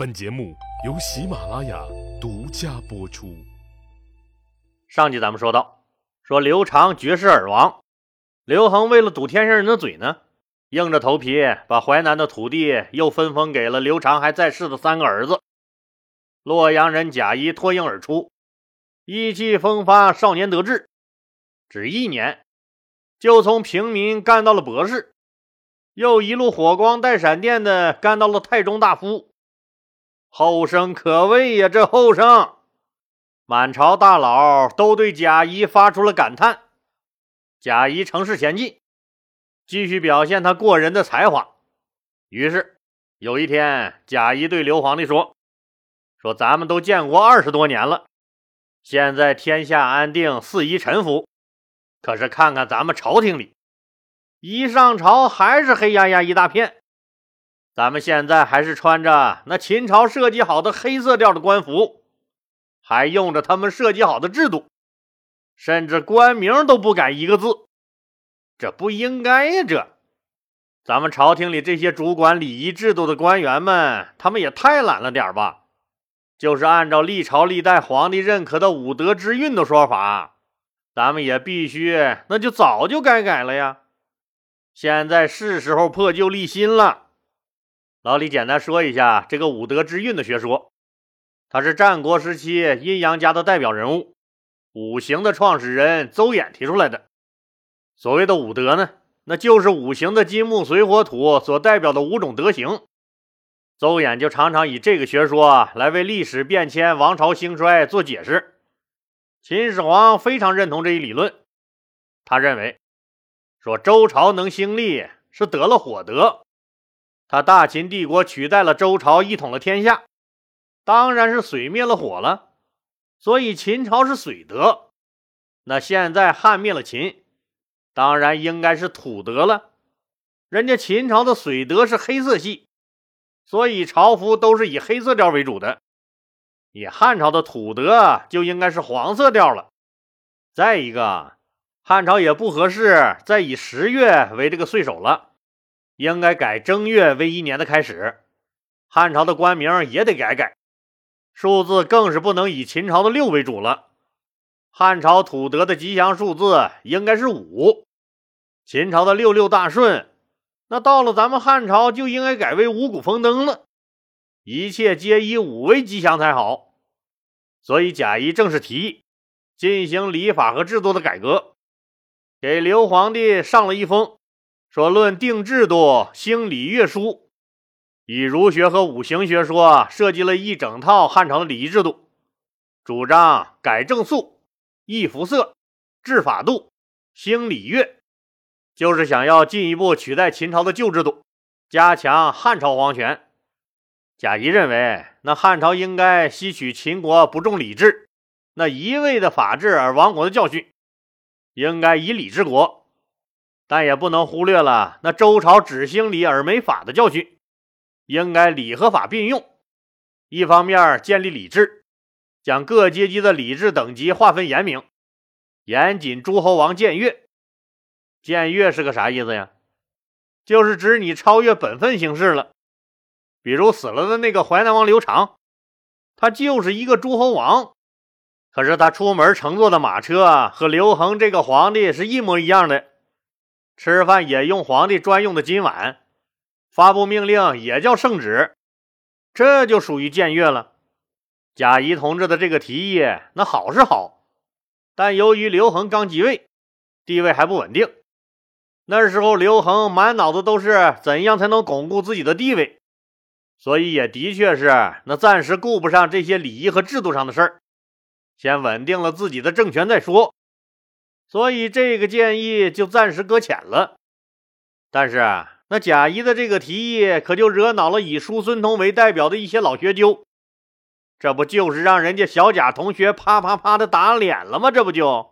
本节目由喜马拉雅独家播出。上集咱们说到，说刘长绝世而亡，刘恒为了堵天上人的嘴呢，硬着头皮把淮南的土地又分封给了刘长还在世的三个儿子。洛阳人贾谊脱颖而出，意气风发，少年得志，只一年就从平民干到了博士，又一路火光带闪电的干到了太中大夫。后生可畏呀！这后生，满朝大佬都对贾谊发出了感叹。贾谊乘势前进，继续表现他过人的才华。于是有一天，贾谊对刘皇帝说：“说咱们都建国二十多年了，现在天下安定，四夷臣服。可是看看咱们朝廷里，一上朝还是黑压压一大片。”咱们现在还是穿着那秦朝设计好的黑色调的官服，还用着他们设计好的制度，甚至官名都不改一个字，这不应该呀！这，咱们朝廷里这些主管礼仪制度的官员们，他们也太懒了点吧？就是按照历朝历代皇帝认可的五德之运的说法，咱们也必须那就早就该改了呀！现在是时候破旧立新了。老李简单说一下这个五德之运的学说，他是战国时期阴阳家的代表人物，五行的创始人邹衍提出来的。所谓的五德呢，那就是五行的金木水火土所代表的五种德行。邹衍就常常以这个学说来为历史变迁、王朝兴衰做解释。秦始皇非常认同这一理论，他认为说周朝能兴立是得了火德。他大秦帝国取代了周朝，一统了天下，当然是水灭了火了，所以秦朝是水德。那现在汉灭了秦，当然应该是土德了。人家秦朝的水德是黑色系，所以朝服都是以黑色调为主的。你汉朝的土德就应该是黄色调了。再一个，汉朝也不合适再以十月为这个岁首了。应该改正月为一年的开始，汉朝的官名也得改改，数字更是不能以秦朝的六为主了。汉朝土德的吉祥数字应该是五，秦朝的六六大顺，那到了咱们汉朝就应该改为五谷丰登了，一切皆以五为吉祥才好。所以贾谊正式提议进行礼法和制度的改革，给刘皇帝上了一封。说论定制度，兴礼乐书，以儒学和五行学说设计了一整套汉朝的礼仪制度，主张改正肃、易服色、治法度、兴礼乐，就是想要进一步取代秦朝的旧制度，加强汉朝皇权。贾谊认为，那汉朝应该吸取秦国不重礼制、那一味的法治而亡国的教训，应该以礼治国。但也不能忽略了那周朝只兴礼而没法的教训，应该礼和法并用。一方面建立礼制，将各阶级的礼制等级划分严明，严谨诸侯王僭越。僭越是个啥意思呀？就是指你超越本分行事了。比如死了的那个淮南王刘长，他就是一个诸侯王，可是他出门乘坐的马车和刘恒这个皇帝是一模一样的。吃饭也用皇帝专用的金碗，发布命令也叫圣旨，这就属于僭越了。贾谊同志的这个提议，那好是好，但由于刘恒刚即位，地位还不稳定，那时候刘恒满脑子都是怎样才能巩固自己的地位，所以也的确是那暂时顾不上这些礼仪和制度上的事儿，先稳定了自己的政权再说。所以这个建议就暂时搁浅了。但是那贾谊的这个提议可就惹恼了以叔孙通为代表的一些老学究，这不就是让人家小贾同学啪啪啪的打脸了吗？这不就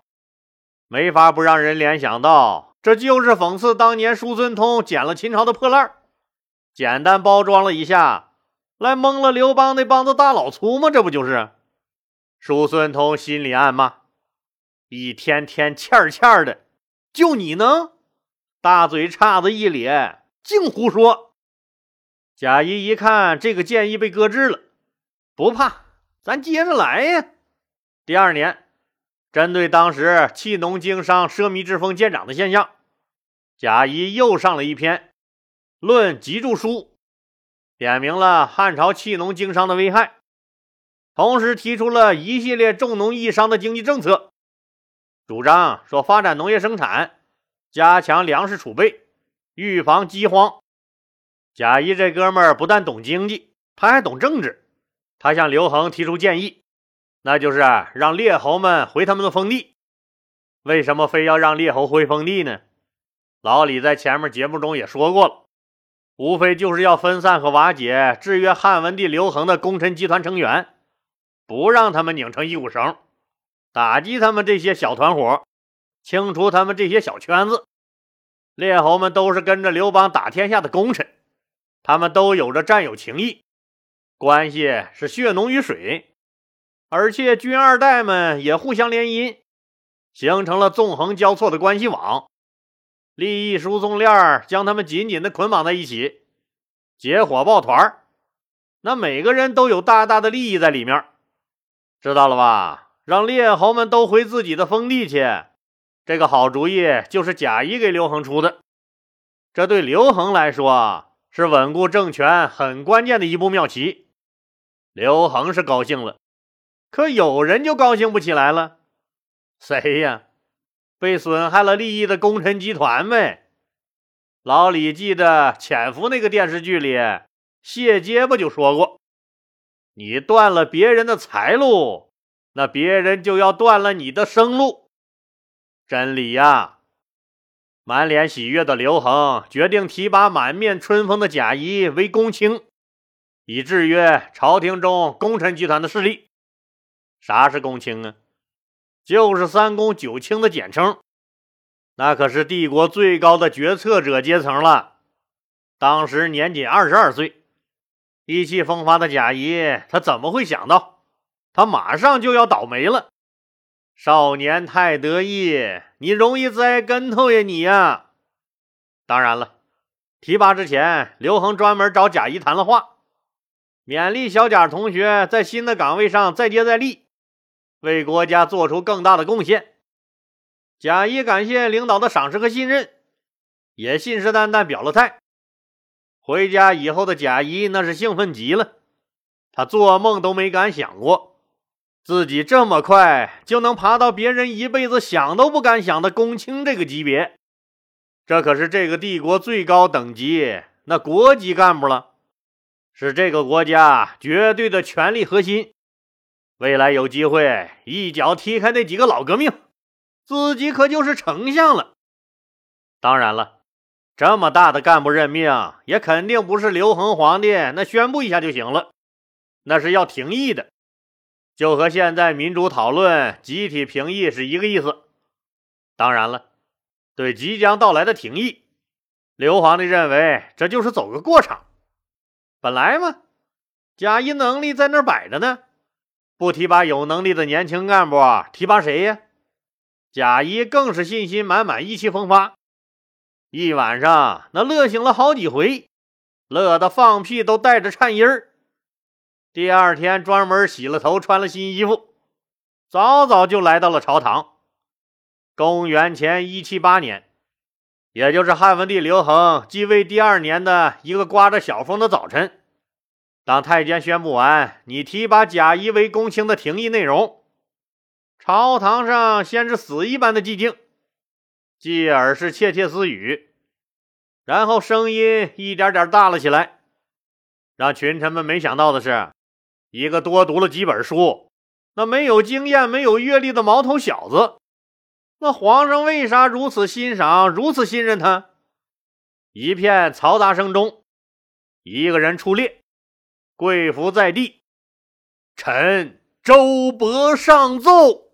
没法不让人联想到，这就是讽刺当年叔孙通捡了秦朝的破烂简单包装了一下，来蒙了刘邦那帮子大老粗吗？这不就是？叔孙通心里暗骂。一天天欠欠的，就你呢，大嘴叉子一咧，净胡说。贾谊一看这个建议被搁置了，不怕，咱接着来呀。第二年，针对当时弃农经商、奢靡之风渐长的现象，贾谊又上了一篇《论脊柱书》，点明了汉朝弃农经商的危害，同时提出了一系列重农抑商的经济政策，主张说发展农业生产，加强粮食储备，预防饥荒。贾谊这哥们儿不但懂经济，他还懂政治，他向刘恒提出建议。那就是让列侯们回他们的封地。为什么非要让列侯回封地呢？老李在前面节目中也说过了，无非就是要分散和瓦解制约汉文帝刘恒的功臣集团成员，不让他们拧成一股绳，打击他们这些小团伙，清除他们这些小圈子。列侯们都是跟着刘邦打天下的功臣，他们都有着战友情谊，关系是血浓于水。而且军二代们也互相联姻，形成了纵横交错的关系网，利益输送链将他们紧紧的捆绑在一起，结伙抱团那每个人都有大大的利益在里面，知道了吧？让列侯们都回自己的封地去，这个好主意就是贾谊给刘恒出的，这对刘恒来说是稳固政权很关键的一步妙棋。刘恒是高兴了。可有人就高兴不起来了，谁呀？被损害了利益的功臣集团呗。老李记得《潜伏》那个电视剧里，谢结巴就说过：“你断了别人的财路，那别人就要断了你的生路。”真理呀！满脸喜悦的刘恒决定提拔满面春风的贾谊为公卿，以制约朝廷中功臣集团的势力。啥是公卿啊？就是三公九卿的简称，那可是帝国最高的决策者阶层了。当时年仅二十二岁，意气风发的贾谊，他怎么会想到，他马上就要倒霉了？少年太得意，你容易栽跟头呀，你呀！当然了，提拔之前，刘恒专门找贾谊谈了话，勉励小贾同学在新的岗位上再接再厉。为国家做出更大的贡献。贾谊感谢领导的赏识和信任，也信誓旦旦表了态。回家以后的贾谊那是兴奋极了，他做梦都没敢想过，自己这么快就能爬到别人一辈子想都不敢想的公卿这个级别。这可是这个帝国最高等级，那国级干部了，是这个国家绝对的权力核心。未来有机会一脚踢开那几个老革命，自己可就是丞相了。当然了，这么大的干部任命，也肯定不是刘恒皇帝那宣布一下就行了，那是要廷议的，就和现在民主讨论集体评议是一个意思。当然了，对即将到来的廷议，刘皇帝认为这就是走个过场。本来嘛，贾谊能力在那摆着呢。不提拔有能力的年轻干部，提拔谁呀？贾谊更是信心满满，意气风发。一晚上那乐醒了好几回，乐得放屁都带着颤音儿。第二天专门洗了头，穿了新衣服，早早就来到了朝堂。公元前一七八年，也就是汉文帝刘恒继位第二年的一个刮着小风的早晨。当太监宣布完你提拔贾谊为公卿的廷议内容，朝堂上先是死一般的寂静，继而是窃窃私语，然后声音一点点大了起来。让群臣们没想到的是，一个多读了几本书、那没有经验、没有阅历的毛头小子，那皇上为啥如此欣赏、如此信任他？一片嘈杂声中，一个人出列。跪伏在地，臣周勃上奏。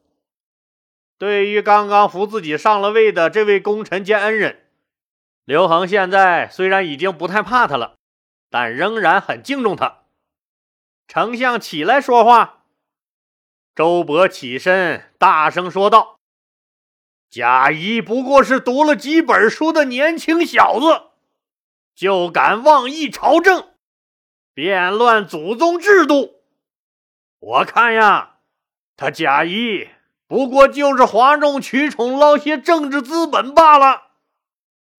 对于刚刚扶自己上了位的这位功臣兼恩人，刘恒现在虽然已经不太怕他了，但仍然很敬重他。丞相起来说话。周勃起身，大声说道：“贾谊不过是读了几本书的年轻小子，就敢妄议朝政！”变乱祖宗制度。我看呀，他贾谊不过就是哗众取宠、捞些政治资本罢了。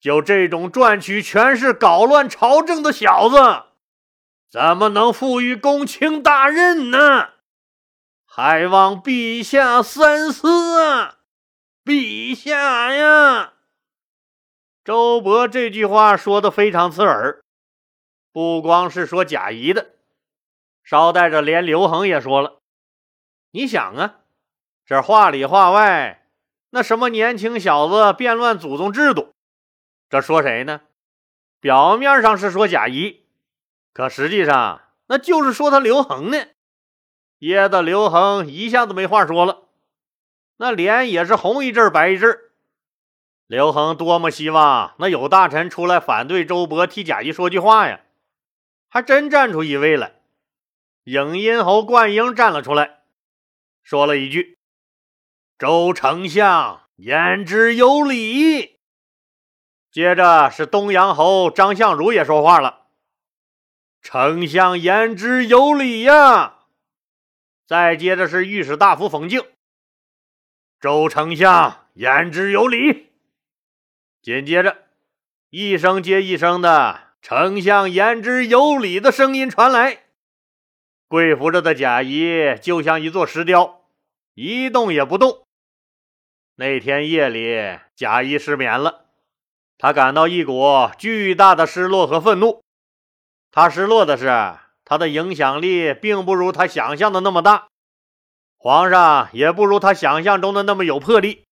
就这种赚取权势、搞乱朝政的小子，怎么能负于公卿大任呢？还望陛下三思啊！陛下呀！周勃这句话说的非常刺耳，不光是说贾谊的，捎带着连刘恒也说了。你想啊，这话里话外，那什么年轻小子变乱祖宗制度，这说谁呢？表面上是说贾谊，可实际上那就是说他刘恒呢。噎得刘恒一下子没话说了，那脸也是红一阵白一阵。刘恒多么希望那有大臣出来反对周勃替贾谊说句话呀！还真站出一位来，影音侯灌婴站了出来，说了一句：“周丞相言之有理。”接着是东阳侯张相如也说话了：“丞相言之有理呀。”再接着是御史大夫冯敬：“周丞相言之有理。”紧接着，一声接一声的“丞相言之有理”的声音传来。跪伏着的贾谊就像一座石雕，一动也不动。那天夜里，贾谊失眠了，他感到一股巨大的失落和愤怒。他失落的是，他的影响力并不如他想象的那么大，皇上也不如他想象中的那么有魄力。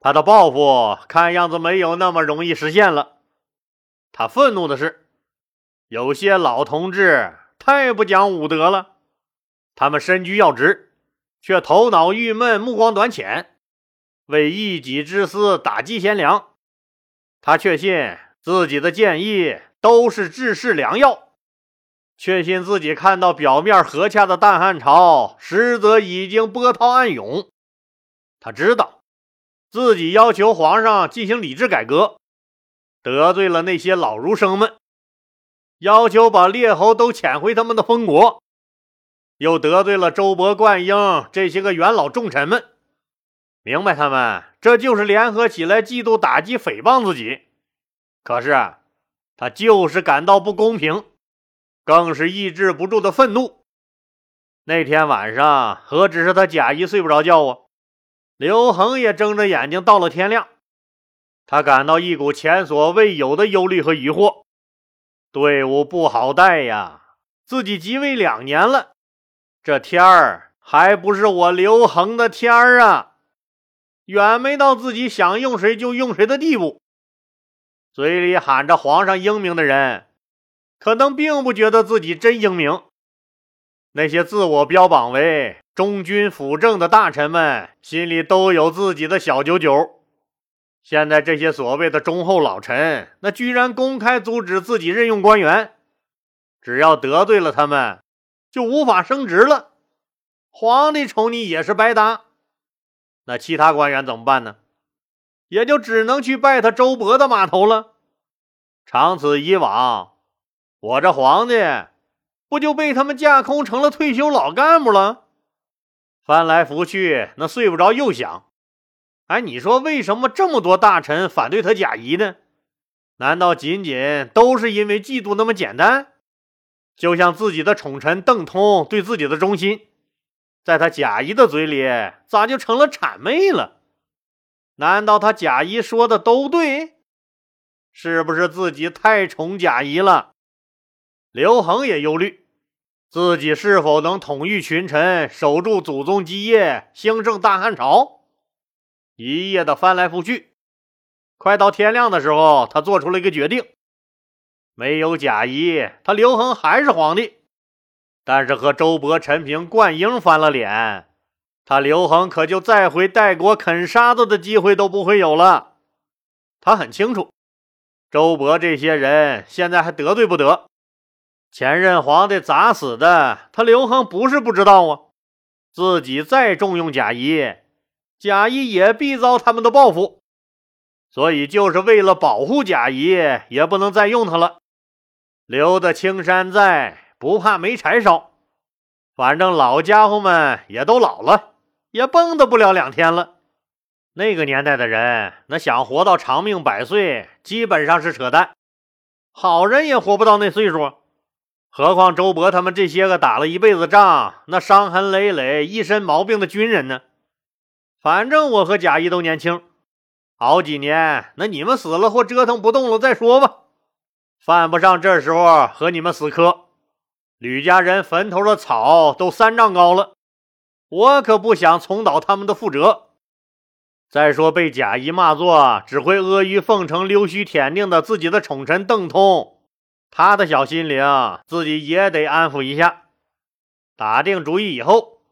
他的抱负看样子没有那么容易实现了。他愤怒的是，有些老同志太不讲武德了。他们身居要职，却头脑郁闷、目光短浅，为一己之私打击贤良。他确信自己的建议都是治世良药，确信自己看到表面和洽的大汉朝，实则已经波涛暗涌。他知道。自己要求皇上进行礼制改革，得罪了那些老儒生们；要求把列侯都遣回他们的封国，又得罪了周勃、灌婴这些个元老重臣们。明白他们这就是联合起来嫉妒、打击、诽谤自己。可是他就是感到不公平，更是抑制不住的愤怒。那天晚上，何止是他贾谊睡不着觉啊！刘恒也睁着眼睛，到了天亮，他感到一股前所未有的忧虑和疑惑。队伍不好带呀，自己即位两年了，这天儿还不是我刘恒的天儿啊，远没到自己想用谁就用谁的地步。嘴里喊着皇上英明的人，可能并不觉得自己真英明。那些自我标榜为……中军辅政的大臣们心里都有自己的小九九。现在这些所谓的忠厚老臣，那居然公开阻止自己任用官员，只要得罪了他们，就无法升职了。皇帝宠你也是白搭。那其他官员怎么办呢？也就只能去拜他周勃的码头了。长此以往，我这皇帝不就被他们架空成了退休老干部了？翻来覆去，那睡不着又想，哎，你说为什么这么多大臣反对他贾谊呢？难道仅仅都是因为嫉妒那么简单？就像自己的宠臣邓通对自己的忠心，在他贾谊的嘴里咋就成了谄媚了？难道他贾谊说的都对？是不是自己太宠贾谊了？刘恒也忧虑。自己是否能统御群臣，守住祖宗基业，兴盛大汉朝？一夜的翻来覆去，快到天亮的时候，他做出了一个决定：没有贾谊，他刘恒还是皇帝；但是和周勃、陈平、灌婴翻了脸，他刘恒可就再回代国啃沙子的机会都不会有了。他很清楚，周勃这些人现在还得罪不得。前任皇帝咋死的？他刘恒不是不知道啊。自己再重用贾谊，贾谊也必遭他们的报复。所以就是为了保护贾谊，也不能再用他了。留得青山在，不怕没柴烧。反正老家伙们也都老了，也蹦跶不了两天了。那个年代的人，那想活到长命百岁，基本上是扯淡。好人也活不到那岁数，何况周勃他们这些个打了一辈子仗、那伤痕累累、一身毛病的军人呢？反正我和贾谊都年轻，好几年，那你们死了或折腾不动了再说吧，犯不上这时候和你们死磕。吕家人坟头的草都三丈高了，我可不想重蹈他们的覆辙。再说被贾谊骂作只会阿谀奉承、溜须舔腚的自己的宠臣邓通，他的小心灵自己也得安抚一下。打定主意以后，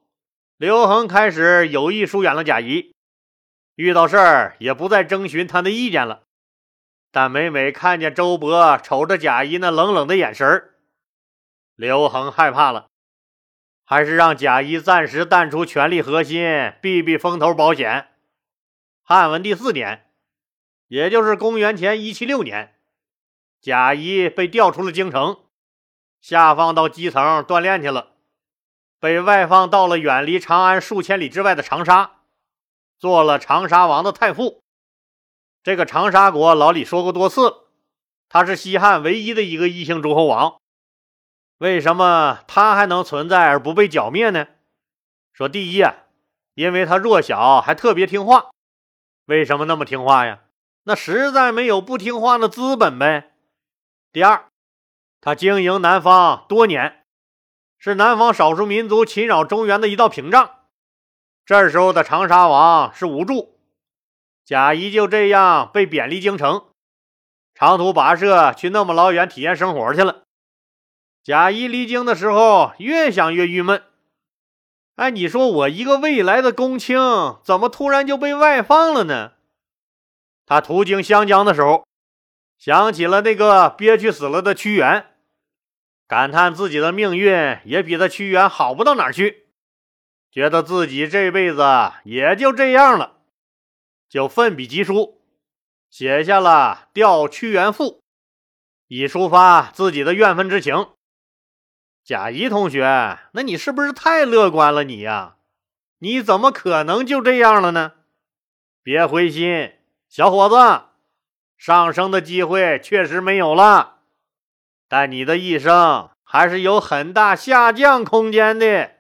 刘恒开始有意疏远了贾谊，遇到事儿也不再征询他的意见了。但每每看见周勃瞅着贾谊那冷冷的眼神刘恒害怕了，还是让贾谊暂时淡出权力核心，避避风头保险。汉文帝四年，也就是公元前一七六年，贾谊被调出了京城，下放到基层锻炼去了，被外放到了远离长安数千里之外的长沙，做了长沙王的太傅。这个长沙国，老李说过多次，他是西汉唯一的一个异姓诸侯王。为什么他还能存在而不被剿灭呢？说第一啊，因为他弱小还特别听话。为什么那么听话呀？那实在没有不听话的资本呗。第二，他经营南方多年，是南方少数民族侵扰中原的一道屏障。这时候的长沙王是无助，贾谊就这样被贬离京城，长途跋涉去那么老远体验生活去了。贾谊离京的时候，越想越郁闷。哎，你说我一个未来的公卿，怎么突然就被外放了呢？他途经湘江的时候，想起了那个憋屈死了的屈原，感叹自己的命运也比他屈原好不到哪儿去，觉得自己这辈子也就这样了，就奋笔疾书，写下了《吊屈原赋》，以抒发自己的怨愤之情。贾谊同学，那你是不是太乐观了？你呀，你怎么可能就这样了呢？别灰心，小伙子，上升的机会确实没有了，但你的一生还是有很大下降空间的。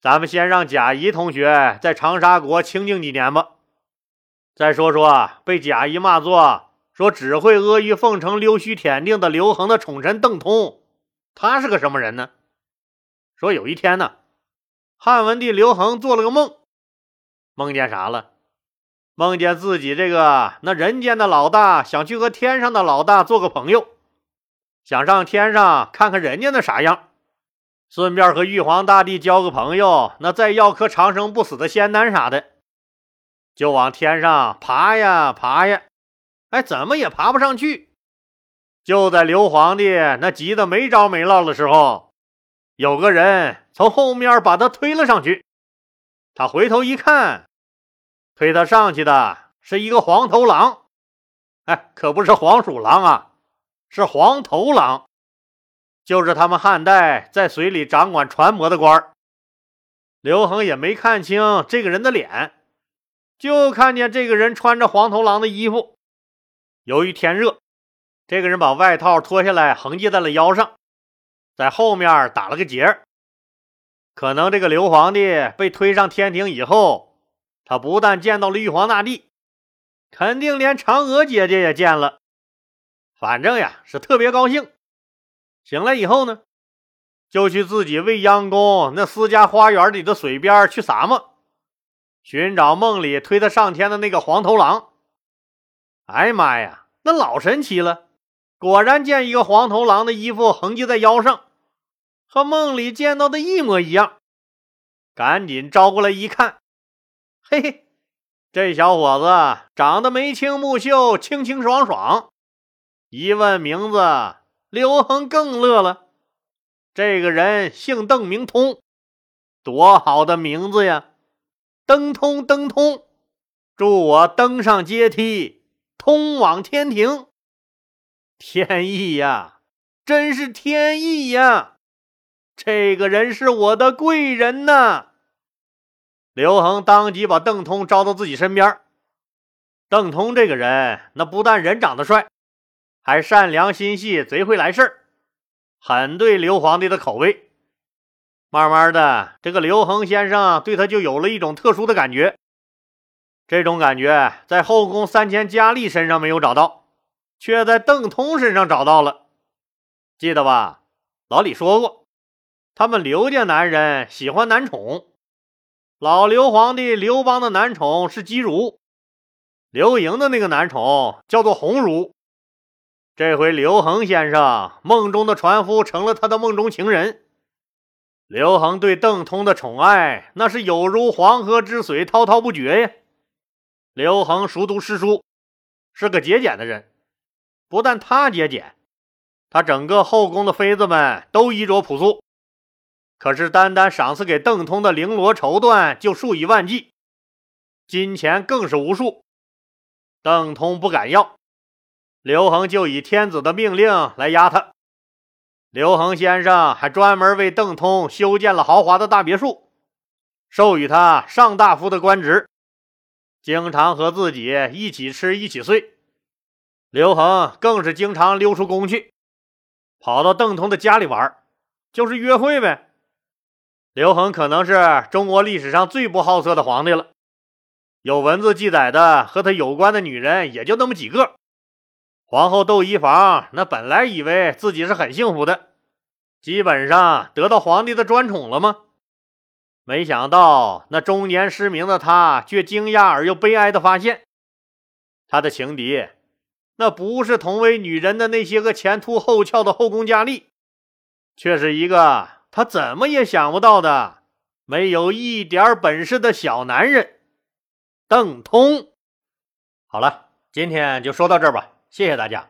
咱们先让贾谊同学在长沙国清静几年吧。再说说被贾谊骂作说只会阿谀奉承、溜须舔腚的刘恒的宠臣邓通。他是个什么人呢？说有一天呢，汉文帝刘恒做了个梦，梦见啥了？梦见自己这个那人间的老大想去和天上的老大做个朋友，想上天上看看人家那啥样，顺便和玉皇大帝交个朋友，那再要颗长生不死的仙丹啥的，就往天上爬呀爬呀，哎，怎么也爬不上去。就在刘皇帝那急得没着没落的时候，有个人从后面把他推了上去。他回头一看，推他上去的是一个黄头狼，哎，可不是黄鼠狼啊，是黄头狼，就是他们汉代在水里掌管船舶的官儿。刘恒也没看清这个人的脸，就看见这个人穿着黄头狼的衣服。由于天热。这个人把外套脱下来，横系在了腰上，在后面打了个结可能这个刘皇帝被推上天庭以后，他不但见到了玉皇大帝，肯定连嫦娥姐姐也见了。反正呀，是特别高兴。醒来以后呢，就去自己未央宫那私家花园里的水边去撒么，寻找梦里推他上天的那个黄头狼。哎呀妈呀，那老神奇了！果然见一个黄头狼的衣服横系在腰上，和梦里见到的一模一样。赶紧招过来一看，嘿嘿，这小伙子长得眉清目秀、清清爽爽。一问名字，刘恒更乐了。这个人姓邓，名通，多好的名字呀！登通，登通，祝我登上阶梯，通往天庭。天意呀，真是天意呀！这个人是我的贵人呐！刘恒当即把邓通招到自己身边。邓通这个人，那不但人长得帅，还善良心细，贼会来事儿，很对刘皇帝的口味。慢慢的，这个刘恒先生对他就有了一种特殊的感觉。这种感觉在后宫三千佳丽身上没有找到，却在邓通身上找到了。记得吧？老李说过，他们刘家男人喜欢男宠。老刘皇帝刘邦的男宠是姬如，刘盈的那个男宠叫做鸿儒。这回刘恒先生梦中的船夫成了他的梦中情人。刘恒对邓通的宠爱那是有如黄河之水，滔滔不绝呀。刘恒熟读诗书，是个节俭的人。不但他节俭，他整个后宫的妃子们都衣着朴素。可是，单单赏赐给邓通的绫罗绸缎就数以万计，金钱更是无数。邓通不敢要，刘恒就以天子的命令来压他。刘恒先生还专门为邓通修建了豪华的大别墅，授予他上大夫的官职，经常和自己一起吃一起睡。刘恒更是经常溜出宫去，跑到邓通的家里玩，就是约会呗。刘恒可能是中国历史上最不好色的皇帝了，有文字记载的和他有关的女人也就那么几个。皇后窦漪房那本来以为自己是很幸福的，基本上得到皇帝的专宠了吗？没想到那中年失明的他却惊讶而又悲哀的发现，他的情敌那不是同为女人的那些个前凸后翘的后宫佳丽，却是一个。他怎么也想不到的，没有一点本事的小男人，邓通。好了，今天就说到这儿吧，谢谢大家。